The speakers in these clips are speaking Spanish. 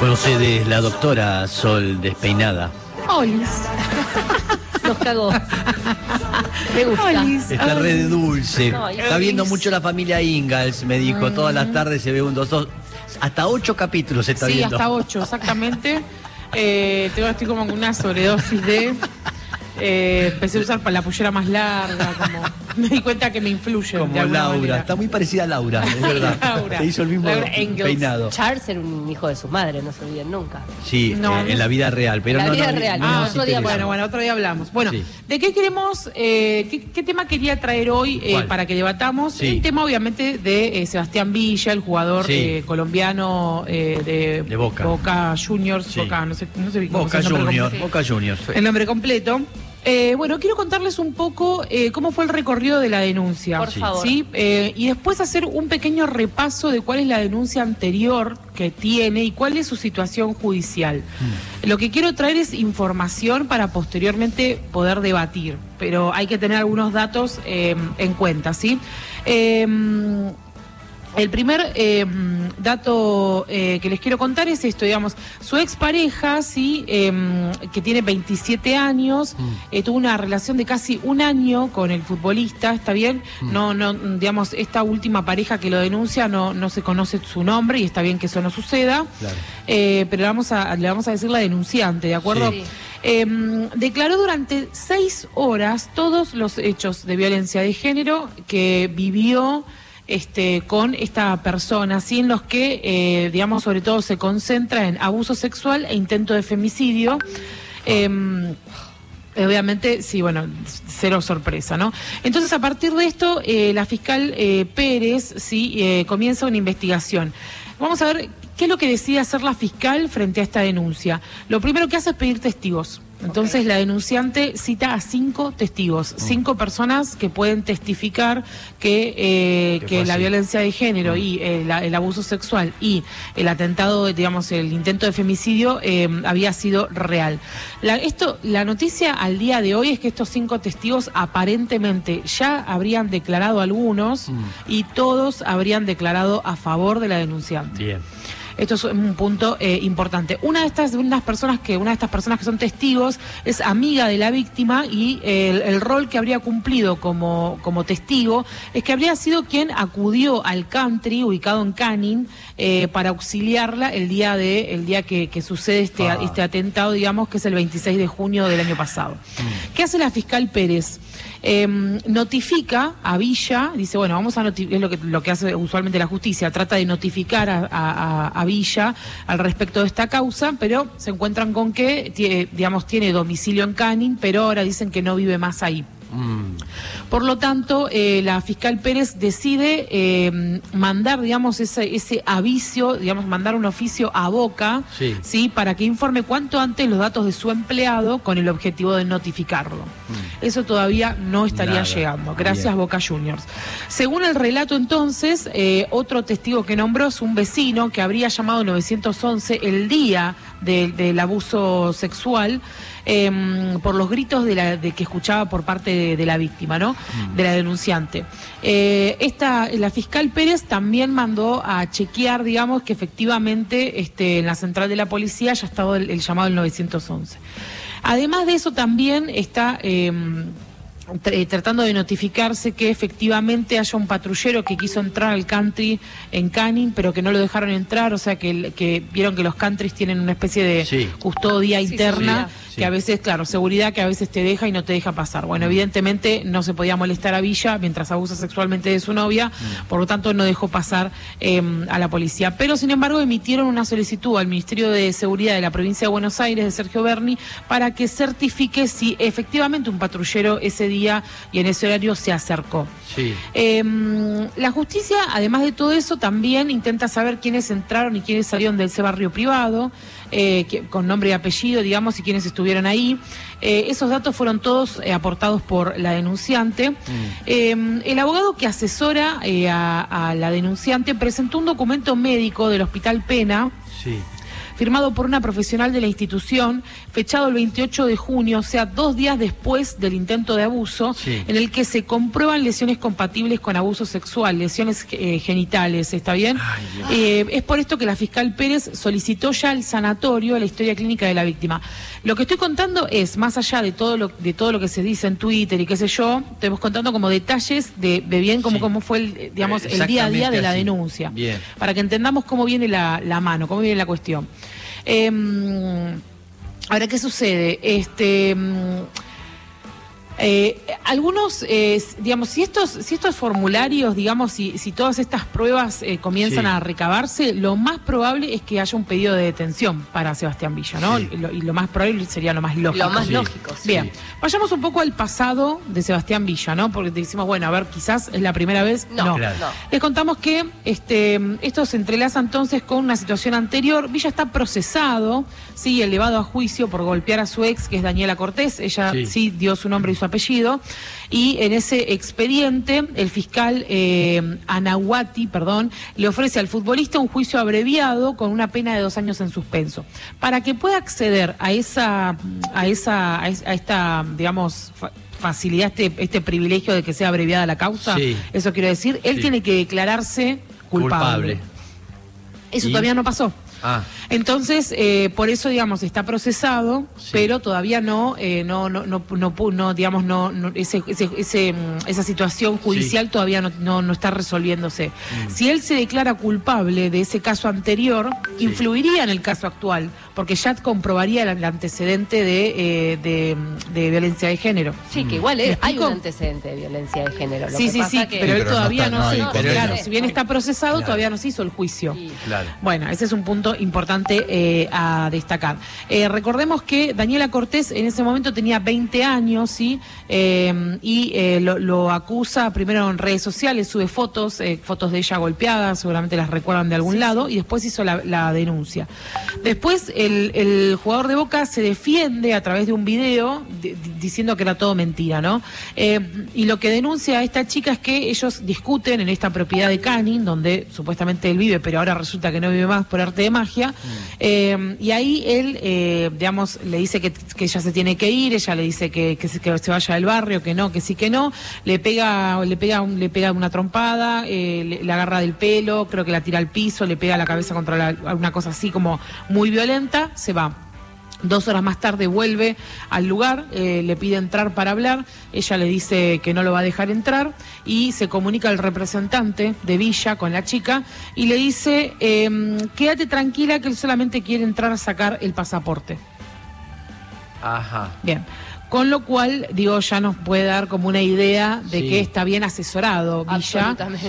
Con ustedes la doctora Sol Despeinada. Olis. Nos cagó. Me gusta. Olis. Está re de dulce. No, Está viendo mucho la familia Ingalls, me dijo. Todas las tardes se ve un dos, dos. Hasta ocho capítulos se está Sí, viendo. hasta ocho, exactamente. Eh, tengo, estoy como con una sobredosis de. eh, empecé a usar para la pollera más larga, como. Me di cuenta que me influye. Como Laura. manera. Está muy parecida a Laura, es verdad. Laura. Se hizo el mismo Laura peinado. Charles era un hijo de su madre, no se olviden nunca. Sí, No, eh, en la vida real. Pero La no, vida no, real, no no, nos otro día. Bueno, bueno, otro día hablamos. Bueno, Sí. ¿de qué queremos, eh, qué, qué tema quería traer hoy eh, para que debatamos? Sí. Un tema obviamente de eh, Sebastián Villa, el jugador Sí. eh, colombiano eh, de, De Boca. Juniors, Sí. Boca, no sé, no sé cómo Boca el Juniors. Boca Juniors. El nombre completo. Eh, bueno, quiero contarles un poco eh, cómo fue el recorrido de la denuncia. Por favor. ¿sí? Eh, y después hacer un pequeño repaso de cuál es la denuncia anterior que tiene y cuál es su situación judicial. Lo que quiero traer es información para posteriormente poder debatir, pero hay que tener algunos datos eh, en cuenta, ¿sí? El primer eh, dato eh, que les quiero contar es esto, digamos, su expareja, sí, eh, que tiene 27 años, eh, tuvo una relación de casi un año con el futbolista, ¿está bien? No, no, digamos, esta última pareja que lo denuncia no, no se conoce su nombre y está bien que eso no suceda, Claro. pero le vamos, a, le vamos a decir la denunciante, ¿de acuerdo? Sí. Eh, declaró durante seis horas todos los hechos de violencia de género que vivió este, con esta persona, así en los que, eh, digamos, sobre todo se concentra en abuso sexual e intento de femicidio. Em, Obviamente, sí, bueno, cero sorpresa, ¿no? Entonces, a partir de esto, eh, la fiscal eh, Pérez, sí, eh, comienza una investigación. Vamos a ver qué es lo que decide hacer la fiscal frente a esta denuncia. Lo primero que hace es pedir testigos. Entonces, la denunciante cita a cinco testigos, cinco personas que pueden testificar que, eh, Que la violencia de género y eh, la- el abuso sexual y el atentado, digamos, el intento de femicidio eh, había sido real. La, esto, la noticia al día de hoy es que estos cinco testigos aparentemente ya habrían declarado algunos y todos habrían declarado a favor de la denunciante. Bien. Esto es un punto eh, importante. Una de estas unas personas que una de estas personas que son testigos es amiga de la víctima y eh, el, el rol que habría cumplido como, como testigo es que habría sido quien acudió al country ubicado en Canning eh, para auxiliarla el día de el día que, que sucede este, Ah. este atentado, digamos que es el 26 de junio del año pasado. ¿Qué hace la fiscal Pérez? Eh, notifica a Villa, dice, bueno, vamos a notificar, es lo que, lo que hace usualmente la justicia, trata de notificar a, a- Villa al respecto de esta causa, pero se encuentran con que, tie- digamos, tiene domicilio en Canning, pero ahora dicen que no vive más ahí. Mm. Por lo tanto, eh, la fiscal Pérez decide eh, mandar, digamos, ese, ese aviso, digamos, mandar un oficio a Boca, Sí. para que informe cuanto antes los datos de su empleado con el objetivo de notificarlo. Eso todavía no estaría Nada. llegando. Gracias, Bien. Boca Juniors. Según el relato, entonces, eh, otro testigo que nombró es un vecino que habría llamado 911 el día del- del abuso sexual em, por los gritos de, la, de que escuchaba por parte de, de la víctima, ¿no? De la denunciante. Eh, esta, la fiscal Pérez también mandó a chequear, digamos, que efectivamente este, en la central de la policía ya estaba el, el llamado del 911. Además de eso, también está. em, eh, tratando de notificarse que efectivamente haya un patrullero que quiso entrar al country en Canning, pero que no lo dejaron entrar, o sea que, vieron que los countries tienen una especie de Sí. custodia interna. Sí. que a veces, claro, seguridad que a veces te deja y no te deja pasar. Mm. Bueno, evidentemente no se podía molestar a Villa mientras abusa sexualmente de su novia, Mm. por lo tanto no dejó pasar eh, a la policía. Pero sin embargo emitieron una solicitud al Ministerio de Seguridad de la provincia de Buenos Aires, de Sergio Berni, para que certifique si efectivamente un patrullero ese día y en ese horario se acercó. Sí. Eh, la justicia, además de todo eso, también intenta saber quiénes entraron y quiénes salieron de ese barrio privado, eh, que- con nombre y apellido, digamos, y quiénes estuvieron ahí. Eh, esos datos fueron todos eh, aportados por la denunciante. Eh, el abogado que asesora a, a la denunciante presentó un documento médico del Hospital Pena Sí. Firmado por una profesional de la institución, fechado el 28 de junio, o sea, dos días después del intento de abuso, Sí. en el que se comprueban lesiones compatibles con abuso sexual, lesiones eh, genitales, ¿está bien? Eh, es por esto que la fiscal Pérez solicitó ya el sanatorio, la historia clínica de la víctima. Lo que estoy contando es, más allá de todo lo, de todo lo que se dice en Twitter y qué sé yo, estamos contando como detalles de, de bien cómo, Sí. cómo fue el, eh, digamos, el día a día de la así. denuncia. Bien. Para que entendamos cómo viene la, la mano, cómo viene la cuestión. Em, ahora, ¿qué sucede? Este. Eh, algunos, eh, digamos, si estos, si estos formularios, digamos, si, si todas estas pruebas eh, comienzan Sí. a recabarse, lo más probable es que haya un pedido de detención para Sebastián Villa, ¿no? Sí. Y, lo, y lo más probable sería lo más lógico. Lo más Sí. lógico, sí. Bien, vayamos un poco al pasado de Sebastián Villa, ¿no? Porque decimos, bueno, a ver, quizás es la primera vez. No, Claro. no. Les contamos que este, esto se entrelaza entonces con una situación anterior. Villa está procesado, sí, elevado a juicio por golpear a su ex, que es Daniela Cortés. Ella sí, Sí. dio su nombre y su apellido. Y en ese expediente, el fiscal eh, Anahuati, perdón, le ofrece al futbolista un juicio abreviado con una pena de dos años en suspenso. Para que pueda acceder a esa, a esa, a es- a esta, digamos, fa- facilidad, este, este privilegio de que sea abreviada la causa, Sí. eso quiero decir, él Sí. tiene que declararse culpable. Culpable. Eso ¿Y? todavía no pasó. Ah, Entonces, eh, por eso, digamos, está procesado, Sí. pero todavía no, eh, no, no, no, no, digamos, no, no- ese, ese, ese, mm, esa situación judicial todavía no, no, no está resolviéndose. Mm. Si él se declara culpable de ese caso anterior, Sí. influiría en el caso actual, porque ya comprobaría el, el antecedente de, eh, de, de violencia de género. Sí, que Mm. igual ¿Me es- hay un antecedente de violencia de género. Lo Sí, que sí, pasa sí, que- pero él pero no todavía está- no, no hay se- condena. claro, si bien está procesado, Claro. todavía no se hizo el juicio. Sí. claro. Bueno, ese es un punto importante eh, a destacar. Eh, recordemos que Daniela Cortés en ese momento tenía 20 años, ¿sí? Eh, y eh, lo, lo acusa primero en redes sociales, sube fotos, eh, fotos de ella golpeada, seguramente las recuerdan de algún lado, y después hizo la, la denuncia. Después el, jugador de Boca se defiende a través de un video di- di- diciendo que era todo mentira, ¿no? Eh, y lo que denuncia a esta chica es que ellos discuten en esta propiedad de Canning, donde supuestamente él vive, pero ahora resulta que no vive más por arte de magia. Eh, y ahí él, eh, digamos, le dice que, ella se tiene que ir, ella le dice que, se, vaya del barrio, que no, que sí, que no. Le pega, le pega, le pega una trompada, le, le agarra del pelo, creo que la tira al piso, le pega la cabeza contra la, una cosa así como muy violenta, se va. Dos horas más tarde vuelve al lugar, eh, le pide entrar para hablar, ella le dice que no lo va a dejar entrar y se comunica al representante de Villa con la chica y le dice, em, quédate tranquila que él solamente quiere entrar a sacar el pasaporte. Ajá. Bien. Con lo cual, digo, ya nos puede dar como una idea de Sí. que está bien asesorado Villa. Absolutamente.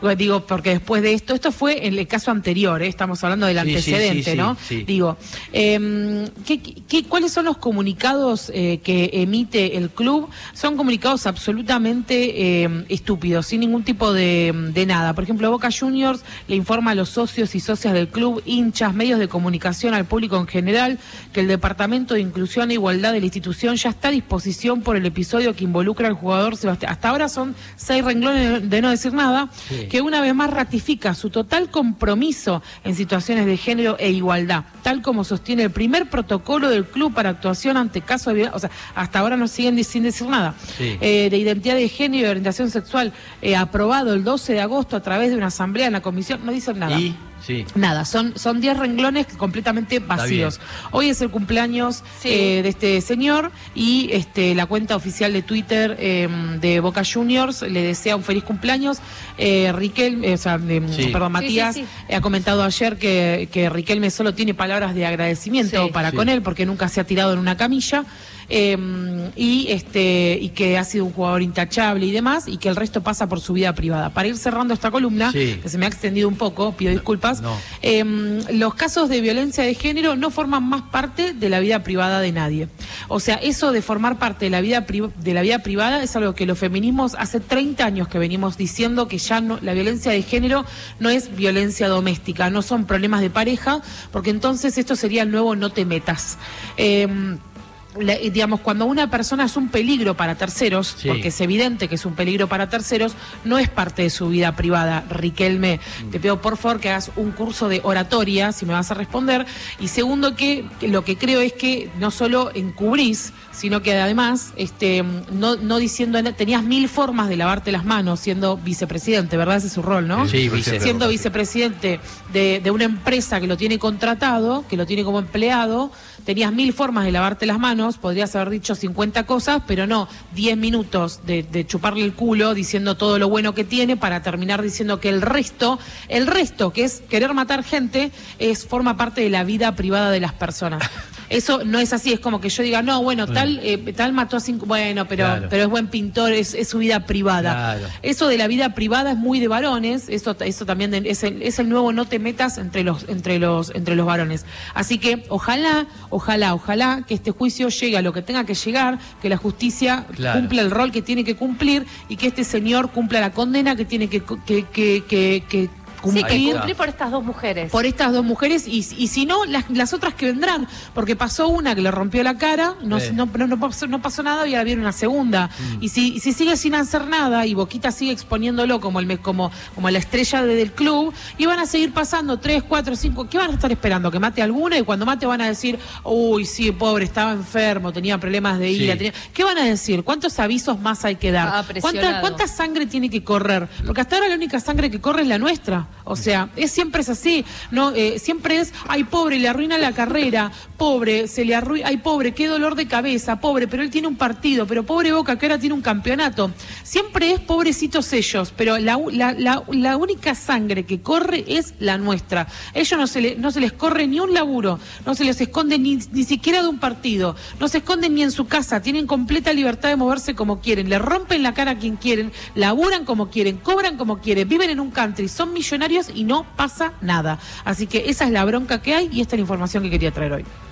Bueno, Digo, porque después de esto, esto fue en el caso anterior, ¿eh? estamos hablando del Sí, antecedente, sí, sí, ¿no? sí. Digo, ¿qué, qué- cuáles son los comunicados eh, que emite el club? Son comunicados absolutamente em, estúpidos, sin ningún tipo de, de nada. Por ejemplo, Boca Juniors le informa a los socios y socias del club, hinchas, medios de comunicación, al público en general, que el Departamento de Inclusión e Igualdad de la institución ya está a disposición por el episodio que involucra al jugador Sebastián. Hasta ahora son seis renglones de no decir nada, Sí. que una vez más ratifica su total compromiso en situaciones de género e igualdad, tal como sostiene el primer protocolo del club para actuación ante casos de violencia. O sea, hasta ahora no siguen sin decir nada. Sí. Eh, de identidad de género y orientación sexual, eh, aprobado el 12 de agosto a través de una asamblea en la comisión, no dicen nada. Y, sí. Nada, son son 10 renglones completamente vacíos. Hoy es el cumpleaños Sí. eh, de este señor y este la cuenta oficial de Twitter eh, de Boca Juniors le desea un feliz cumpleaños. Eh, Riquelme, o sea, de- Sí. perdón, Sí, Matías, sí, sí. eh, ha comentado ayer que, que Riquelme solo tiene palabras de agradecimiento Sí. para Sí. con él porque nunca se ha tirado en una camilla. Eh, y este y que ha sido un jugador intachable y demás y que el resto pasa por su vida privada. Para ir cerrando esta columna, Sí. que se me ha extendido un poco, pido disculpas. no. Eh, los casos de violencia de género no forman más parte de la vida privada de nadie. O sea, eso de formar parte de la vida pri- de la vida privada es algo que los feminismos hace 30 años que venimos diciendo que ya no la violencia de género no es violencia doméstica, no son problemas de pareja, porque entonces esto sería el nuevo no te metas. Eh, la- digamos, cuando una persona es un peligro para terceros, Sí. porque es evidente que es un peligro para terceros, no es parte de su vida privada. Riquelme, te pido por favor que hagas un curso de oratoria, si me vas a responder. Y segundo, que, que lo que creo es que no solo encubrís, sino que además, este, no, no diciendo, tenías mil formas de lavarte las manos siendo vicepresidente, ¿verdad? Ese es su rol, ¿no? Sí, vice. siendo vicepresidente de, de una empresa que lo tiene contratado, que lo tiene como empleado, tenías mil formas de lavarte las manos, podrías haber dicho 50 cosas, pero no 10 minutos de, de chuparle el culo diciendo todo lo bueno que tiene para terminar diciendo que el resto, el resto, que es querer matar gente, es forma parte de la vida privada de las personas. Eso no es así, es como que yo diga, no, bueno, tal, eh, tal mató a cinco, bueno, pero, Claro. pero es buen pintor, es, es su vida privada. Claro. Eso de la vida privada es muy de varones, eso, eso también de- es, el, es el nuevo no te metas entre los, entre los, entre los varones. Así que ojalá, ojalá, ojalá que este juicio llegue a lo que tenga que llegar, que la justicia Claro. cumpla el rol que tiene que cumplir y que este señor cumpla la condena que tiene que, que, que, que- que Sí, cumplir. que cumplir por estas dos mujeres. Por estas dos mujeres y, y si no, las, las otras que vendrán, porque pasó una que le rompió la cara, no, Sí. no, no, no pasó, no pasó nada y ahora viene una segunda. Y, si, si sigue sin hacer nada y Boquita sigue exponiéndolo como el como, como la estrella de- del club, y van a seguir pasando tres, cuatro, cinco, ¿qué van a estar esperando? Que mate alguna y cuando mate van a decir, uy, sí, pobre, estaba enfermo, tenía problemas de ira. Sí. tenía-". ¿Qué van a decir? ¿Cuántos avisos más hay que dar? Ah, ¿Cuánta. ¿Cuánta sangre tiene que correr? Porque hasta ahora la única sangre que corre es la nuestra. O sea, es siempre es así. No, Eh, siempre es, ay, pobre, le arruina la carrera, pobre, se le arruina, ay, pobre, qué dolor de cabeza, pobre, pero él tiene un partido, pero pobre Boca, que ahora tiene un campeonato. Siempre es pobrecitos ellos, pero la, la, la- la única sangre que corre es la nuestra. Ellos no se, le- no se les corre ni un laburo, no se les esconde ni, ni siquiera de un partido, no se esconden ni en su casa, tienen completa libertad de moverse como quieren, le rompen la cara a quien quieren, laburan como quieren, cobran como quieren, viven en un country, son y no pasa nada. Así que esa es la bronca que hay y esta es la información que quería traer hoy.